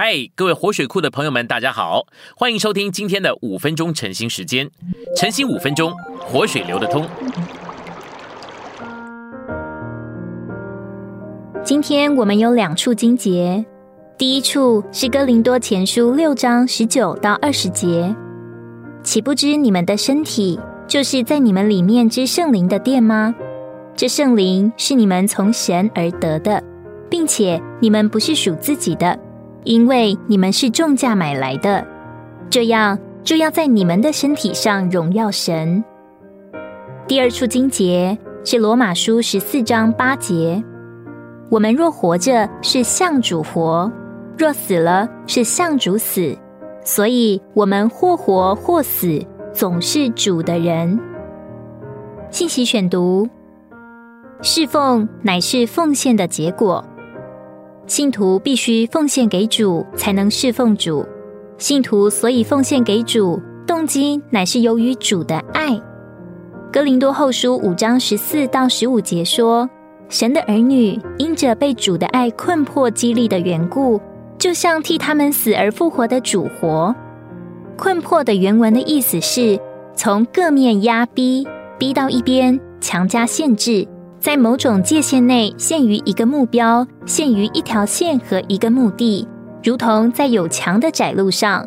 嗨，各位活水库的朋友们，大家好，欢迎收听今天的五分钟晨兴时间。晨兴五分钟，活水流得通。今天我们有两处经节，第一处是哥林多前书六章十九到二十节，岂不知你们的身体就是在你们里面之圣灵的殿吗？这圣灵是你们从神而得的，并且你们不是属自己的。因为你们是重价买来的，这样就要在你们的身体上荣耀神。第二处经节是罗马书十四章八节：我们若活着，是向主活；若死了，是向主死。所以，我们或活或死，总是主的人。信息选读：侍奉乃是奉献的结果。信徒必须奉献给主，才能侍奉主。信徒所以奉献给主，动机乃是由于主的爱。哥林多后书五章十四到十五节说：“神的儿女因着被主的爱困迫激励的缘故，就像替他们死而复活的主活。困迫的原文的意思是从各面压逼，逼到一边，强加限制。”在某种界限内，限于一个目标，限于一条线和一个目的，如同在有墙的窄路上。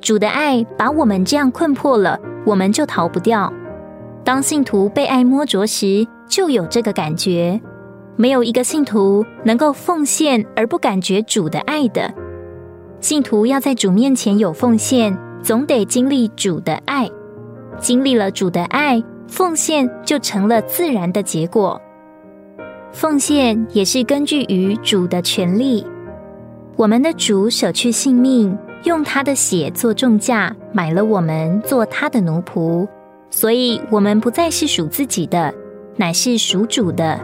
主的爱把我们这样困迫了，我们就逃不掉。当信徒被爱摸着时，就有这个感觉。没有一个信徒能够奉献而不感觉主的爱的。信徒要在主面前有奉献，总得经历主的爱。经历了主的爱。奉献就成了自然的结果。奉献也是根据于主的权利。我们的主舍去性命，用他的血做重价，买了我们做他的奴仆，所以我们不再是属自己的，乃是属主的。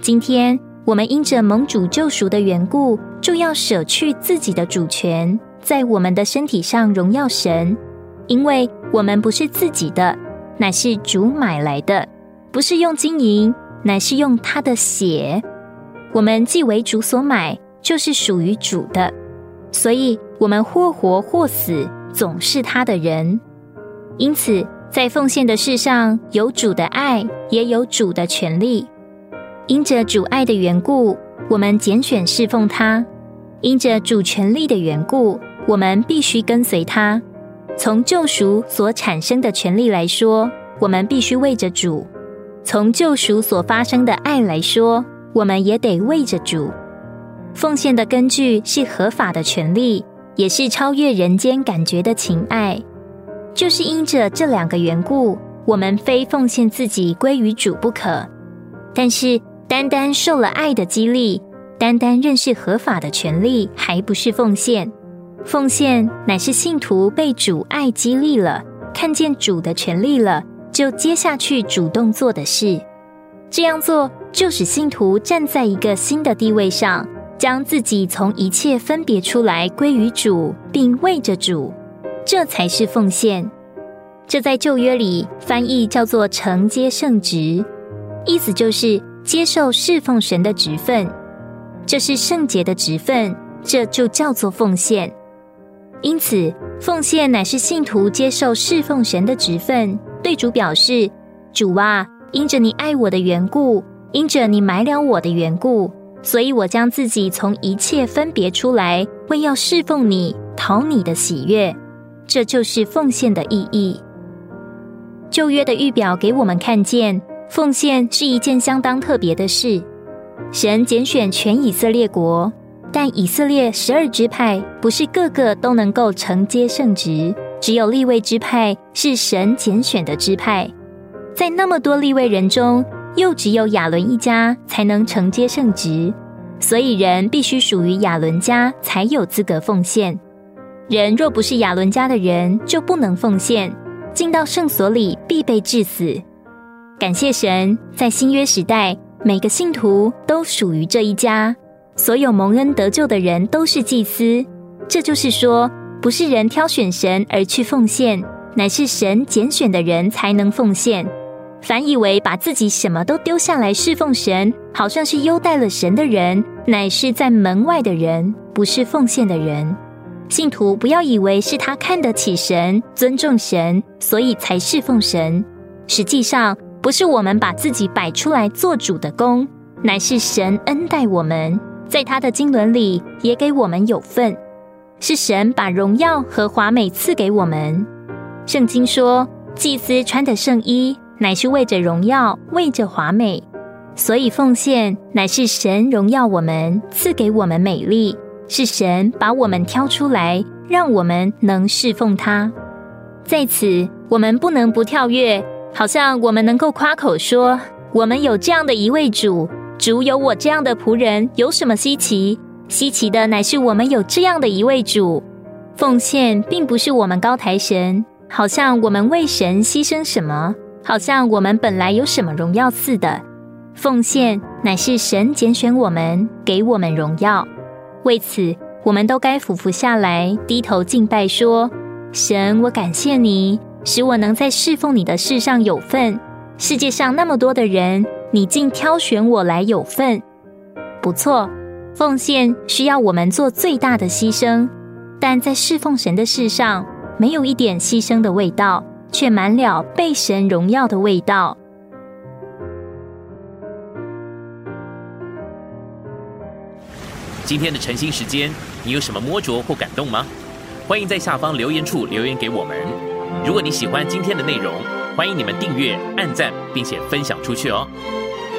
今天我们因着蒙主救赎的缘故，就要舍去自己的主权，在我们的身体上荣耀神，因为我们不是自己的。乃是主买来的，不是用金银，乃是用他的血。我们既为主所买，就是属于主的，所以我们或活或死，总是他的人。因此，在奉献的事上，有主的爱，也有主的权利。因着主爱的缘故，我们拣选侍奉他；因着主权力的缘故，我们必须跟随他。从救赎所产生的权利来说，我们必须为着主；从救赎所发生的爱来说，我们也得为着主。奉献的根据是合法的权利，也是超越人间感觉的情爱。就是因着这两个缘故，我们非奉献自己归于主不可。但是，单单受了爱的激励，单单认识合法的权利，还不是奉献。奉献乃是信徒被主爱激励了，看见主的权利了，就接下去主动做的事。这样做就使信徒站在一个新的地位上，将自己从一切分别出来归于主，并为着主，这才是奉献。这在旧约里翻译叫做承接圣职，意思就是接受侍奉神的职分。这是圣洁的职分，这就叫做奉献。因此，奉献乃是信徒接受侍奉神的职分，对主表示：“主啊，因着你爱我的缘故，因着你买了我的缘故，所以我将自己从一切分别出来，为要侍奉你，讨你的喜悦。”这就是奉献的意义。旧约的预表给我们看见，奉献是一件相当特别的事。神拣选全以色列国。但以色列十二支派不是个个都能够承接圣职，只有立位支派是神拣选的支派。在那么多立位人中，又只有亚伦一家才能承接圣职，所以人必须属于亚伦家才有资格奉献。人若不是亚伦家的人，就不能奉献，进到圣所里必被致死。感谢神，在新约时代，每个信徒都属于这一家。所有蒙恩得救的人都是祭司，这就是说，不是人挑选神而去奉献，乃是神拣选的人才能奉献。凡以为把自己什么都丢下来侍奉神，好像是优待了神的人，乃是在门外的人，不是奉献的人。信徒不要以为是他看得起神、尊重神，所以才侍奉神。实际上，不是我们把自己摆出来做主的功，乃是神恩待我们，在他的经纶里也给我们有份。是神把荣耀和华美赐给我们。圣经说，祭司穿的圣衣。乃是为着荣耀，为着华美，所以奉献乃是神荣耀我们，赐给我们美丽，是神把我们挑出来，让我们能侍奉他。在此，我们不能不跳跃，好像我们能够夸口说，我们有这样的一位主，主有我这样的仆人，有什么稀奇？稀奇的乃是我们有这样的一位主。奉献并不是我们高抬神，好像我们为神牺牲什么。好像我们本来有什么荣耀似的，奉献乃是神拣选我们，给我们荣耀。为此，我们都该俯伏下来，低头敬拜，说：“神，我感谢你，使我能在侍奉你的事上有份。世界上那么多的人，你竟挑选我来有份。不错，奉献需要我们做最大的牺牲，但在侍奉神的事上，没有一点牺牲的味道。”却满了被神荣耀的味道。今天的晨兴时间，你有什么摸着或感动吗？欢迎在下方留言处留言给我们。如果你喜欢今天的内容，欢迎你们订阅、按赞，并且分享出去哦。